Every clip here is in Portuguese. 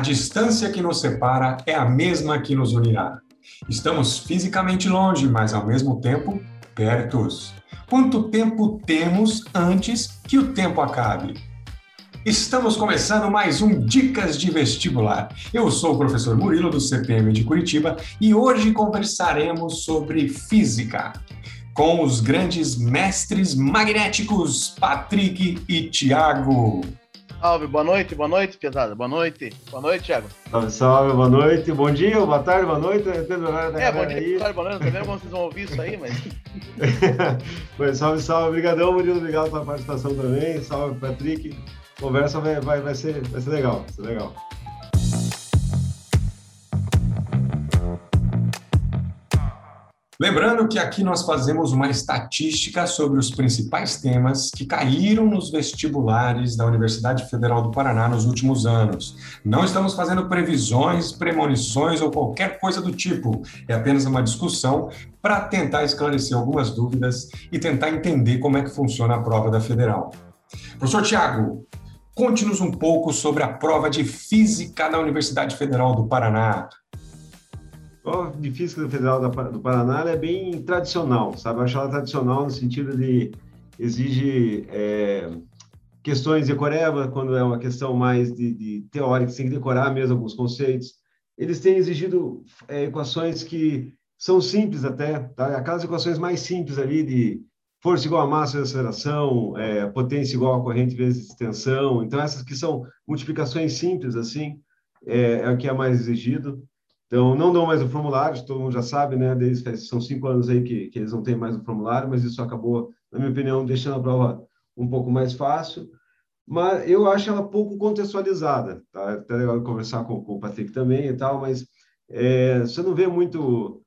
distância que nos separa é a mesma que nos unirá. Estamos fisicamente longe, mas ao mesmo tempo pertos. Quanto tempo temos antes que o tempo acabe? Estamos começando mais um Dicas de Vestibular. Eu sou o professor Murilo do CPM de Curitiba e hoje conversaremos sobre física com os grandes mestres magnéticos Patrick e Tiago. Salve, boa noite, boa noite, pesada, boa noite, boa noite, Thiago. Salve, salve, boa noite, bom dia, boa tarde, boa noite, depende do horário da É, bom dia, aí. boa tarde, boa noite, como vocês vão ouvir isso aí, mas... mas salve, salve, obrigadão, Murilo, obrigado pela participação também, salve, Patrick, conversa vai, vai, vai, ser, vai ser legal, vai ser legal. Lembrando que aqui nós fazemos uma estatística sobre os principais temas que caíram nos vestibulares da Universidade Federal do Paraná nos últimos anos. Não estamos fazendo previsões, premonições ou qualquer coisa do tipo. É apenas uma discussão para tentar esclarecer algumas dúvidas e tentar entender como é que funciona a prova da Federal. Professor Tiago, conte-nos um pouco sobre a prova de Física da Universidade Federal do Paraná prova de física federal do Paraná é bem tradicional, sabe? Eu acho ela tradicional no sentido de exige é, questões de coreba, quando é uma questão mais de, de teórica, você tem que decorar mesmo alguns conceitos. Eles têm exigido é, equações que são simples até, tá? Aquelas equações mais simples ali de força igual a massa vezes aceleração, é, potência igual a corrente vezes extensão. Então, essas que são multiplicações simples, assim, é, é o que é mais exigido. Então, não dão mais o formulário, todo mundo já sabe, né? Desde, são cinco anos aí que, que eles não têm mais o formulário, mas isso acabou, na minha opinião, deixando a prova um pouco mais fácil. Mas eu acho ela pouco contextualizada, tá? Até legal conversar com, com o Patrick também e tal, mas é, você não vê muito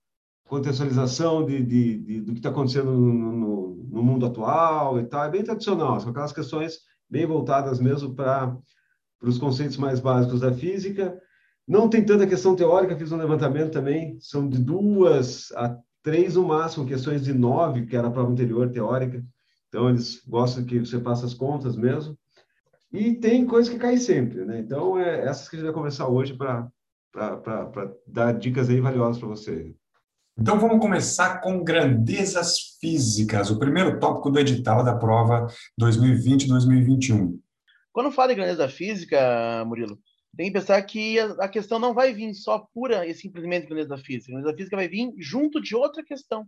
contextualização de, de, de do que está acontecendo no, no, no, mundo atual e tal. É bem tradicional, são aquelas questões bem voltadas mesmo para os conceitos mais básicos da física não tem tanta questão teórica, fiz um levantamento também, são de duas a três no máximo, questões de nove, que era a prova anterior teórica. Então, eles gostam que você faça as contas mesmo. E tem coisas que caem sempre, né? Então, é essas que a gente vai conversar hoje para dar dicas aí valiosas para você. Então, vamos começar com grandezas físicas, o primeiro tópico do edital da prova 2020-2021. Quando fala em grandeza física, Murilo, tem que pensar que a, questão não vai vir só pura e simplesmente da física. A física vai vir junto de outra questão,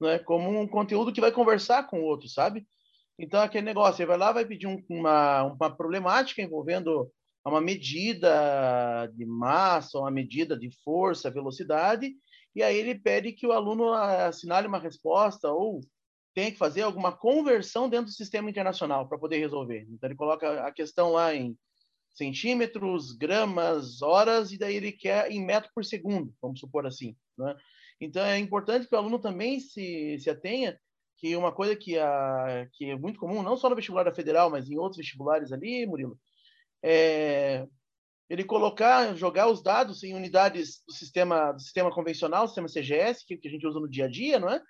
né? como um conteúdo que vai conversar com o outro, sabe? Então, aquele negócio, você vai lá, vai pedir um, uma, uma problemática envolvendo uma medida de massa, uma medida de força, velocidade, e aí ele pede que o aluno assinale uma resposta ou tenha que fazer alguma conversão dentro do sistema internacional para poder resolver. Então, ele coloca a questão lá em centímetros, gramas, horas, e daí ele quer em metro por segundo, vamos supor assim. Né? Então, é importante que o aluno também se, se atenha que uma coisa que, a, que é muito comum, não só no vestibular da federal, mas em outros vestibulares ali, Murilo, é ele colocar, jogar os dados em unidades do sistema, do sistema convencional, sistema CGS, que, que a gente usa no dia a dia, não é?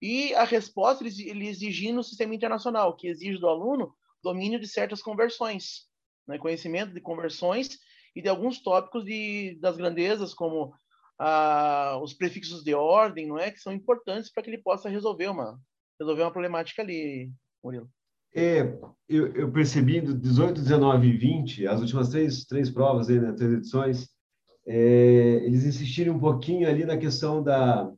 E a resposta ele, ele exigir no sistema internacional, que exige do aluno domínio de certas conversões né, conhecimento de conversões e de alguns tópicos de, das grandezas, como ah, os prefixos de ordem, não é, que são importantes para que ele possa resolver uma resolver uma problemática ali, Murilo. É, eu, eu percebi do 18, 19 e 20, as últimas três, três provas, aí, né, três edições, é, eles insistiram um pouquinho ali na questão da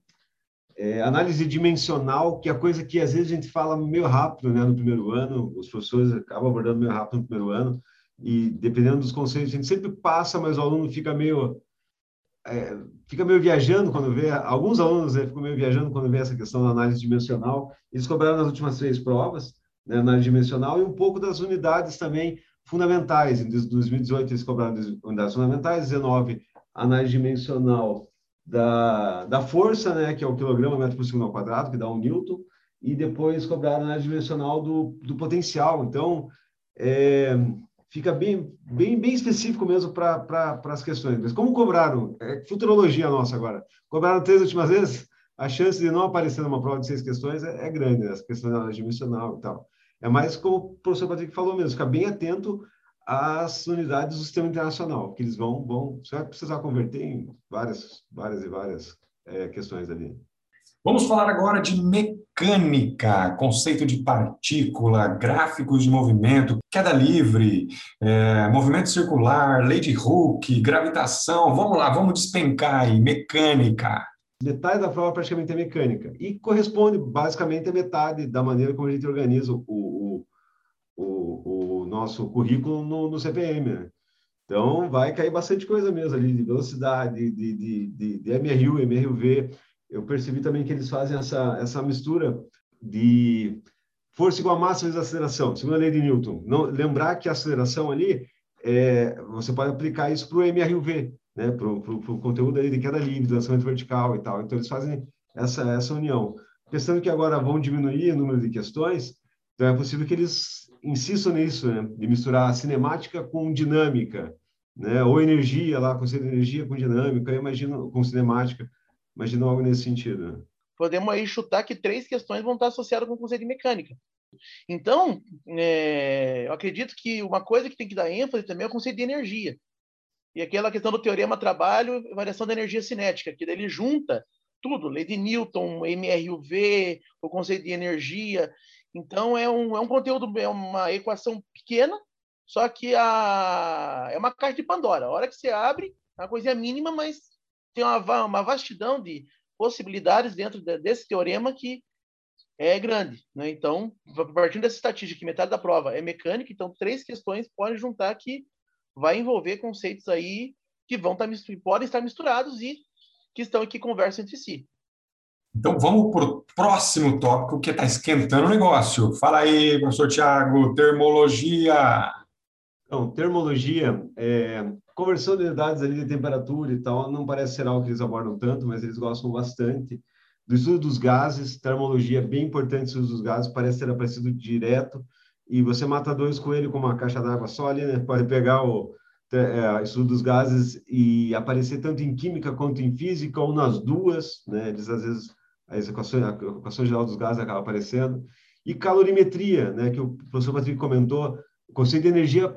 é, análise dimensional, que é a coisa que às vezes a gente fala meio rápido né, no primeiro ano, os professores acabam abordando meio rápido no primeiro ano, e dependendo dos conceitos, a gente sempre passa, mas o aluno fica meio é, fica meio viajando quando vê, alguns alunos né, ficam meio viajando quando vê essa questão da análise dimensional. Eles cobraram nas últimas três provas, né, análise dimensional, e um pouco das unidades também fundamentais. Em 2018 eles cobraram unidades fundamentais, 19 análise dimensional da, da força, né, que é o quilograma metro por segundo ao quadrado, que dá um newton, e depois cobraram análise dimensional do, do potencial. Então, é, fica bem, bem, bem específico mesmo para pra, as questões. Mas como cobraram, é futurologia nossa agora, cobraram três últimas vezes, a chance de não aparecer numa prova de seis questões é, é grande, né? as questões dimensional e tal. É mais como o professor Patrick falou mesmo, ficar bem atento as unidades do sistema internacional, que eles vão, vão você vai precisar converter em várias, várias e várias é, questões ali. Vamos falar agora de mecânica, conceito de partícula, gráficos de movimento, queda livre, é, movimento circular, lei de Hooke, gravitação. Vamos lá, vamos despencar aí, mecânica. Metade da prova praticamente é mecânica e corresponde basicamente a metade da maneira como a gente organiza o, o, o, o nosso currículo no, no CPM. Né? Então, vai cair bastante coisa mesmo ali, de velocidade, de, de, de, de MRU, MRUV. Eu percebi também que eles fazem essa, essa mistura de força igual a massa vezes aceleração, segundo a lei de Newton. Não, lembrar que a aceleração ali, é, você pode aplicar isso para o MRUV, né, para o conteúdo ali de queda livre, lançamento vertical e tal. Então, eles fazem essa, essa união. Pensando que agora vão diminuir o número de questões, então é possível que eles insistam nisso, né, de misturar cinemática com dinâmica, né, ou energia lá, conceito de energia com dinâmica, eu imagino, com cinemática, imagino algo nesse sentido. Podemos aí chutar que três questões vão estar associadas com o conceito de mecânica. Então, é, eu acredito que uma coisa que tem que dar ênfase também é o conceito de energia. E aquela questão do teorema trabalho, variação da energia cinética, que daí ele junta tudo, lei de Newton, MRUV, o conceito de energia. Então, é um, é um conteúdo, é uma equação pequena, só que a, é uma caixa de Pandora. A hora que você abre, é uma coisinha mínima, mas tem uma, uma vastidão de possibilidades dentro de, desse teorema que é grande. Né? Então, partindo dessa estatística, que metade da prova é mecânica, então três questões podem juntar que vai envolver conceitos aí que vão estar, tá podem estar misturados e que estão aqui conversam entre si. Então vamos para o próximo tópico que está esquentando o negócio. Fala aí, professor Tiago, termologia. Então, termologia, é, conversão de dados ali de temperatura e tal, não parece ser algo que eles abordam tanto, mas eles gostam bastante. Do estudo dos gases, termologia é bem importante, estudo dos gases, parece ter aparecido direto, e você mata dois coelhos com uma caixa d'água só ali, né? Pode pegar o é, estudo dos gases e aparecer tanto em química quanto em física, ou nas duas, né? Eles, às vezes, a equação, a equação geral dos gases acaba aparecendo. E calorimetria, né? Que o professor Patrick comentou, o conceito de energia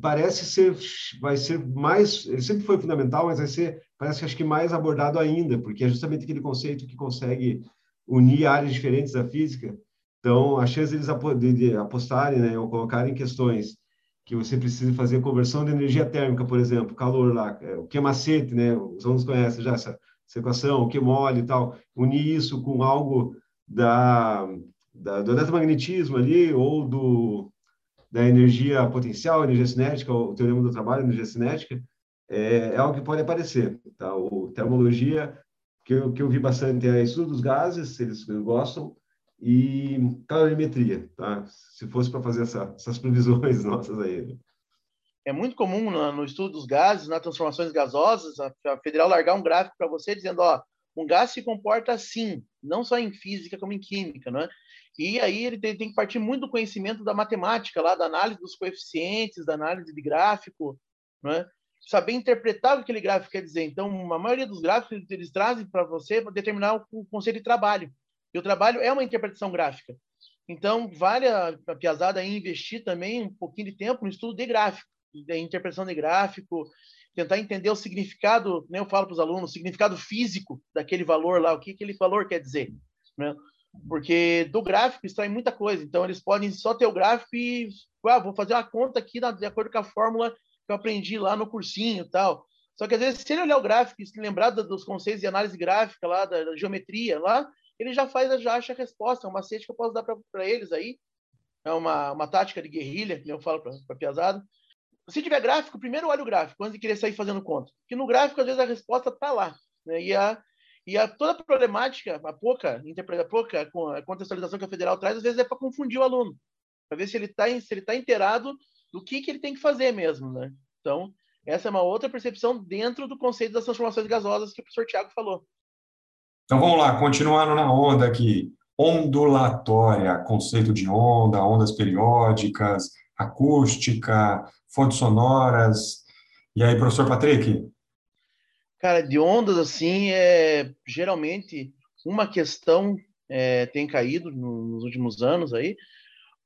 parece ser vai ser mais ele sempre foi fundamental mas vai ser parece que acho que mais abordado ainda porque é justamente aquele conceito que consegue unir áreas diferentes da física. Então a chance deles de apostarem né ou colocarem questões que você precisa fazer conversão de energia térmica por exemplo calor lá é, o que é macete né os alunos conhecem já essa, essa equação o que mole e tal unir isso com algo da, da do eletromagnetismo ali ou do da energia potencial, energia cinética, o teorema do trabalho, energia cinética, é, é algo que pode aparecer. Tá? O termologia, que eu, que eu vi bastante, é estudo dos gases, eles gostam, e calorimetria, tá? se fosse para fazer essa, essas previsões nossas aí. É muito comum no, no, estudo dos gases, nas transformações gasosas, a, a federal largar um gráfico para você dizendo, ó, um gás se comporta assim, não só em física como em química, não é? E aí ele tem, tem, que partir muito do conhecimento da matemática, lá da análise dos coeficientes, da análise de gráfico, né? saber interpretar o que aquele gráfico quer dizer. Então, a maioria dos gráficos eles, trazem para você para determinar o, conceito de trabalho. E o trabalho é uma interpretação gráfica. Então, vale a, a piazada investir também um pouquinho de tempo no estudo de gráfico, de interpretação de gráfico, tentar entender o significado, né, eu falo para os alunos, o significado físico daquele valor lá, o que aquele valor quer dizer. Né? Porque do gráfico extrai muita coisa. Então, eles podem só ter o gráfico e, ah, vou fazer uma conta aqui de acordo com a fórmula que eu aprendi lá no cursinho tal. Só que, às vezes, se ele olhar o gráfico e se lembrar dos conceitos de análise gráfica lá, da, da geometria lá, ele já faz, já acha a resposta. É um macete que eu posso dar para eles aí. É uma, uma tática de guerrilha, que eu falo para a piazada. Se tiver gráfico, primeiro olha o gráfico, antes de querer sair fazendo conta. Porque no gráfico, às vezes, a resposta está lá. Né? E a, e a, toda a problemática, a pouca, a pouca a contextualização que a federal traz, às vezes é para confundir o aluno, para ver se ele está tá inteirado do que, que ele tem que fazer mesmo. Né? Então, essa é uma outra percepção dentro do conceito das transformações gasosas que o professor Tiago falou. Então vamos lá, continuando na onda aqui. Ondulatória, conceito de onda, ondas periódicas, acústica, fontes sonoras. E aí, professor Patrick? Cara, de ondas, assim, é geralmente uma questão é, tem caído nos últimos anos aí,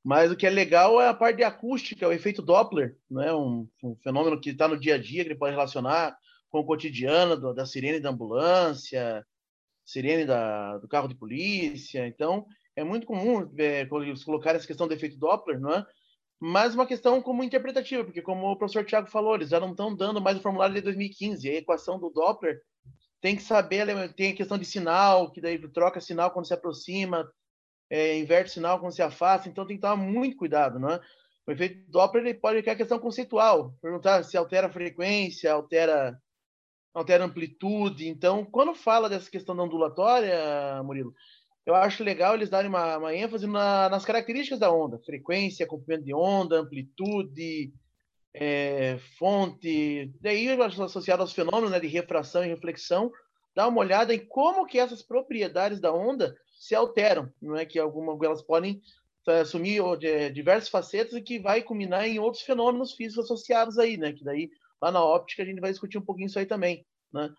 Mas o que é legal é a parte de acústica, o efeito Doppler, né? um, um fenômeno que está no dia a dia, que ele pode relacionar com o cotidiano do, da sirene da ambulância, sirene da, do carro de polícia. Então, é muito comum é, colocar essa questão do efeito Doppler, não é? Mas uma questão como interpretativa, porque como o professor Tiago falou, eles já não estão dando mais o formulário de 2015, a equação do Doppler tem que saber, tem a questão de sinal, que daí troca sinal quando se aproxima, é, inverte sinal quando se afasta, então tem que tomar muito cuidado, não é? O efeito Doppler ele pode ter a questão conceitual, perguntar se altera a frequência, altera altera amplitude. Então, quando fala dessa questão da ondulatória, Murilo, eu acho legal eles darem uma, uma ênfase na, nas características da onda, frequência, comprimento de onda, amplitude, é, fonte, daí associado aos fenômenos né, de refração e reflexão, dá uma olhada em como que essas propriedades da onda se alteram, não é que algumas elas podem é, assumir diversas facetas e que vai culminar em outros fenômenos físicos associados aí, né? Que daí lá na óptica a gente vai discutir um pouquinho isso aí também, né?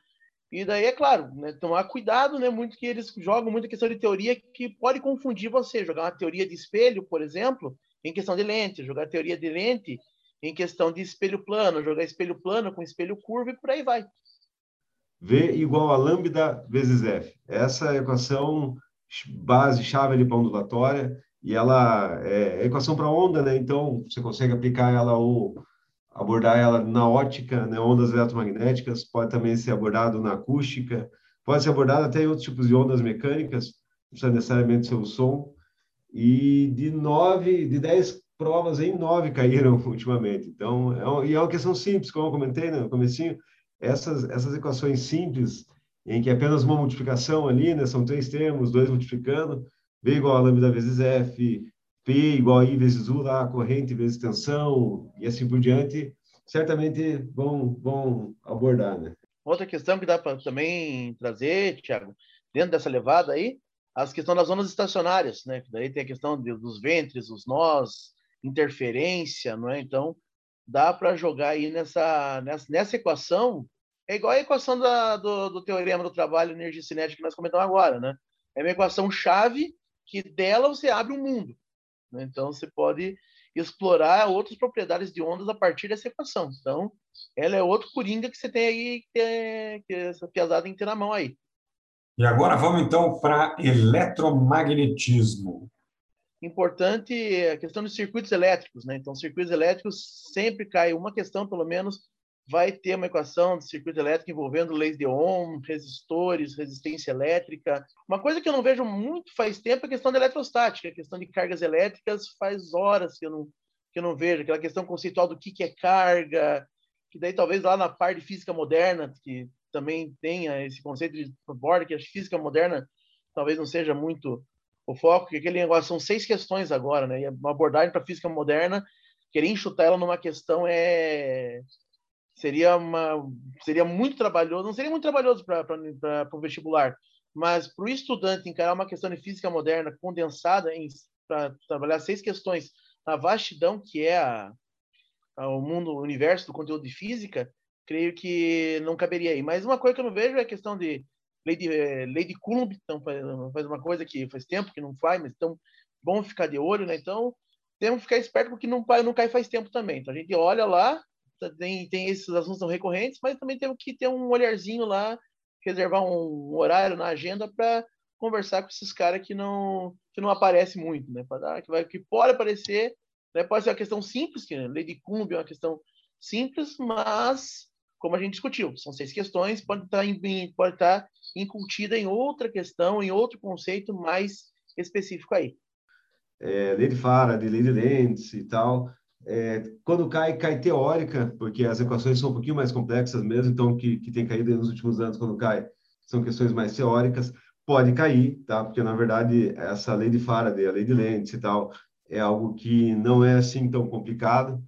E daí é claro, né, tomar cuidado, né? Muito que eles jogam muita questão de teoria que pode confundir você, jogar uma teoria de espelho, por exemplo, em questão de lente, jogar teoria de lente em questão de espelho plano, jogar espelho plano com espelho curvo e por aí vai. V igual a lambda vezes F. Essa é a equação base, chave para ondulatória, e ela é, é equação para onda, né? Então, você consegue aplicar ela ou abordar ela na ótica, né? ondas eletromagnéticas, pode também ser abordado na acústica, pode ser abordado até em outros tipos de ondas mecânicas, não precisa necessariamente ser o som. E de nove, de dez provas em nove caíram ultimamente. Então, é, e é uma questão simples, como eu comentei no comecinho, essas, essas equações simples, em que é apenas uma multiplicação ali, né, são três termos, dois multiplicando, V igual a lambda vezes F, P igual a I vezes U, lá, corrente vezes tensão, e assim por diante, certamente vão, vão abordar, né? Outra questão que dá para também trazer, Tiago, dentro dessa levada aí, as questões das zonas estacionárias, né? Daí tem a questão de, dos ventres, os nós, interferência, não é? Então, dá para jogar aí nessa, nessa, nessa equação, é igual a equação da, do, do teorema do trabalho energia cinética que nós comentamos agora, né? É uma equação chave que dela você abre um mundo. Né? Então, você pode explorar outras propriedades de ondas a partir dessa equação. Então, ela é outro coringa que você tem aí, que, é, que essa piazada tem que ter na mão aí. E agora vamos então para eletromagnetismo importante a questão dos circuitos elétricos, né? Então, circuitos elétricos sempre cai uma questão, pelo menos, vai ter uma equação de circuito elétrico envolvendo leis de Ohm, resistores, resistência elétrica. Uma coisa que eu não vejo muito faz tempo é a questão da eletrostática, a questão de cargas elétricas faz horas que eu não, que eu não vejo, aquela questão conceitual do que, que é carga, que daí talvez lá na parte de física moderna, que também tenha esse conceito de borda, que a física moderna talvez não seja muito o foco, que aquele negócio são seis questões agora, né? E uma abordagem para física moderna, querer enxutar ela numa questão é seria uma seria muito trabalhoso, não seria muito trabalhoso para o vestibular, mas para o estudante encarar uma questão de física moderna condensada para trabalhar seis questões na vastidão que é a, a, o mundo, o universo do conteúdo de física, creio que não caberia aí. Mas uma coisa que eu não vejo é a questão de lei de, é, lei de Coulomb, então faz uma coisa que faz tempo que não faz, mas então bom ficar de olho, né? Então temos que ficar esperto porque não, não cai faz tempo também. Então a gente olha lá, tem, tem esses assuntos são recorrentes, mas também temos que ter um olharzinho lá, reservar um horário na agenda para conversar com esses caras que não que não aparece muito, né? Para que vai que pode aparecer, né? Pode ser uma questão simples, que né? lei de Coulomb é uma questão simples, mas como a gente discutiu, são seis questões, pode estar, em, pode estar incutida em outra questão, em outro conceito mais específico aí. É, lei de Faraday, lei de Lenz e tal. É, quando cai, cai teórica, porque as equações são um pouquinho mais complexas mesmo, então que, que tem caído nos últimos anos quando cai são questões mais teóricas. Pode cair, tá? Porque na verdade essa lei de Faraday, a lei de Lenz e tal, é algo que não é assim tão complicado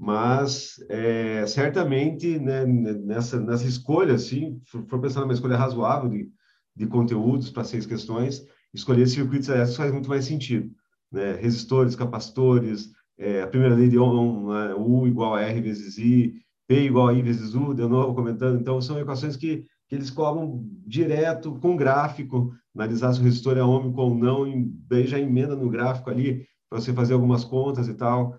mas é, certamente né, nessa, nessa escolha, assim, for, for pensar numa escolha razoável de, de conteúdos para seis questões, escolher circuitos elétricos faz muito mais sentido. Né? Resistores, capacitores, é, a primeira lei de Ohm, né? U igual a R vezes I, P igual a I vezes U, de novo comentando, então são equações que, que eles cobram direto com gráfico, analisar se o resistor é ômico ou não, e daí já emenda no gráfico ali, para você fazer algumas contas e tal.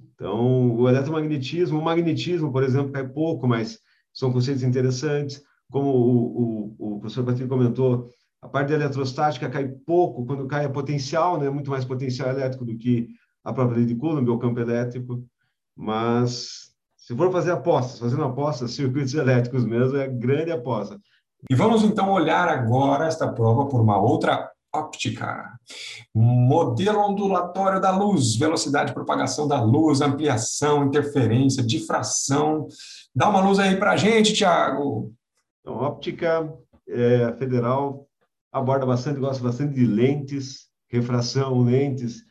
Então, o eletromagnetismo, o magnetismo, por exemplo, cai pouco, mas são conceitos interessantes. Como o, o, o professor Patrick comentou, a parte da eletrostática cai pouco quando cai a potencial, né? muito mais potencial elétrico do que a lei de Coulomb, o campo elétrico. Mas, se for fazer apostas, fazendo apostas, circuitos elétricos mesmo, é grande aposta. E vamos então olhar agora esta prova por uma outra óptica. Modelo ondulatório da luz, velocidade de propagação da luz, ampliação, interferência, difração. Dá uma luz aí para a gente, Tiago. Então, óptica é, federal aborda bastante, gosta bastante de lentes, refração, lentes,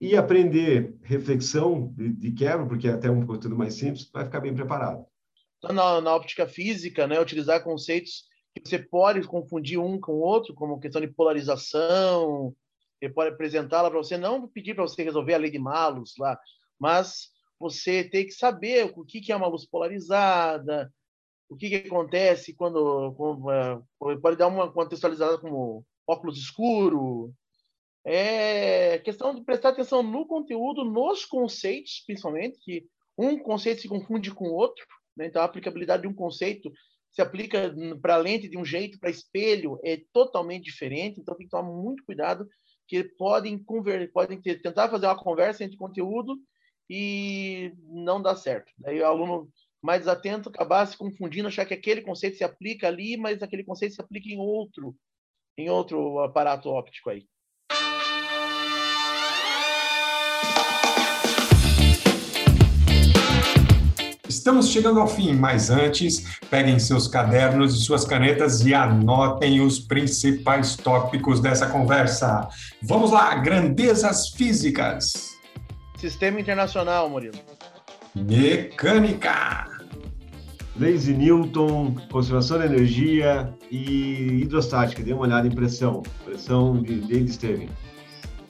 e aprender reflexão de, de quebra, porque é até um conteúdo mais simples, vai ficar bem preparado. Na, na óptica física, né, utilizar conceitos que você pode confundir um com o outro, como questão de polarização, ele pode apresentá-la para você, não pedir para você resolver a lei de Malus lá, mas você tem que saber o que, que é uma luz polarizada, o que, que acontece quando, quando uh, pode dar uma contextualizada como óculos escuro. É questão de prestar atenção no conteúdo, nos conceitos, principalmente, que um conceito se confunde com o outro, né? então a aplicabilidade de um conceito se aplica para lente de um jeito, para espelho é totalmente diferente, então tem que tomar muito cuidado, que podem, conver podem ter, tentar fazer uma conversa entre conteúdo e não dá certo. Aí o aluno mais atento acabar se confundindo, achar que aquele conceito se aplica ali, mas aquele conceito se aplica em outro, em outro aparato óptico aí. Estamos chegando ao fim, mas antes, peguem seus cadernos e suas canetas e anotem os principais tópicos dessa conversa. Vamos lá, grandezas físicas. Sistema internacional, Murilo. Mecânica. Leis de Newton, conservação da energia e hidrostática. Dê uma olhada em pressão. Pressão de David Stevens.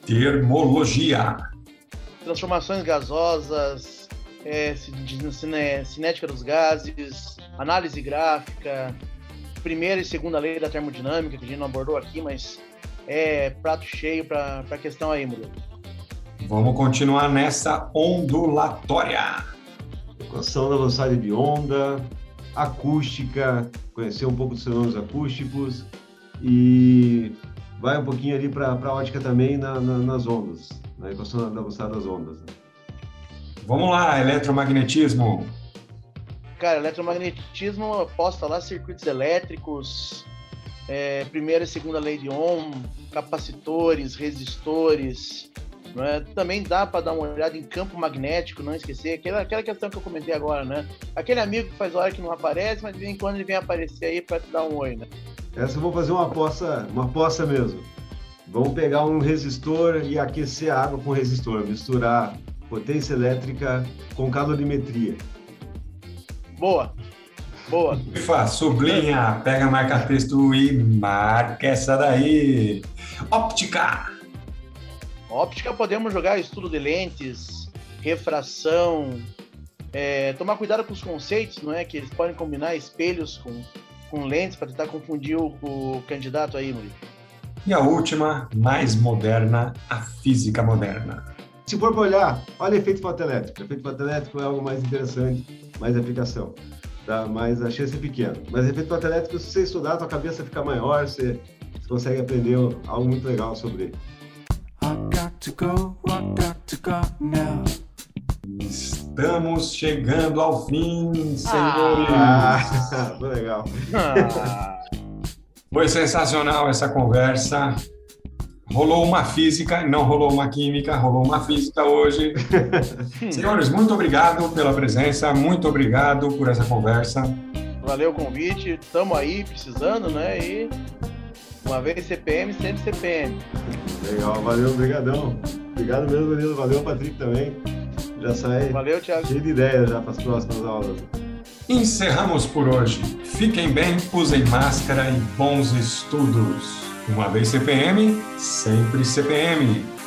Termologia. Transformações gasosas, é, cinética dos gases, análise gráfica, primeira e segunda lei da termodinâmica, que a gente não abordou aqui, mas é prato cheio para a questão aí, Murilo. Vamos continuar nessa ondulatória. Equação da velocidade de onda, acústica, conhecer um pouco dos fenômenos acústicos e vai um pouquinho ali para a ótica também na, na, nas ondas, na equação da velocidade das ondas. Né? Vamos lá, eletromagnetismo. Cara, eletromagnetismo aposta lá circuitos elétricos, é, primeira e segunda lei de Ohm, capacitores, resistores. É? Também dá para dar uma olhada em campo magnético, não esquecer. Aquela, aquela questão que eu comentei agora, né? Aquele amigo que faz hora que não aparece, mas de vez em quando ele vem aparecer aí para te dar um oi, né? Essa eu vou fazer uma aposta, uma aposta mesmo. Vamos pegar um resistor e aquecer a água com resistor, misturar potência elétrica com calorimetria. Boa. Boa. Ifa, sublinha, pega marca-texto e marca essa daí. Óptica. Óptica podemos jogar estudo de lentes, refração, é, tomar cuidado com os conceitos, não é? Que eles podem combinar espelhos com, com lentes para tentar confundir o, o candidato aí, Murilo. E a última, mais moderna, a física moderna. Se for para olhar, olha efeito fotoelétrico. Efeito fotoelétrico é algo mais interessante, mais aplicação. Tá? Mas a chance é pequena. Mas efeito fotoelétrico, se você estudar, a tua cabeça fica maior, você, você consegue aprender algo muito legal sobre ele. Estamos chegando ao fim, senhores. Ah, foi legal. Ah. Foi sensacional essa conversa. Rolou uma física, não rolou uma química, rolou uma física hoje. Senhores, muito obrigado pela presença, muito obrigado por essa conversa. Valeu o convite, estamos aí precisando, né? E uma vez CPM, sempre CPM. Legal, valeu, obrigadão. Obrigado mesmo, Danilo, valeu, Patrick também. Já sai valeu, Thiago. cheio de ideias já para as próximas aulas. Encerramos por hoje. Fiquem bem, usem máscara e bons estudos. Uma vez CPM, sempre CPM.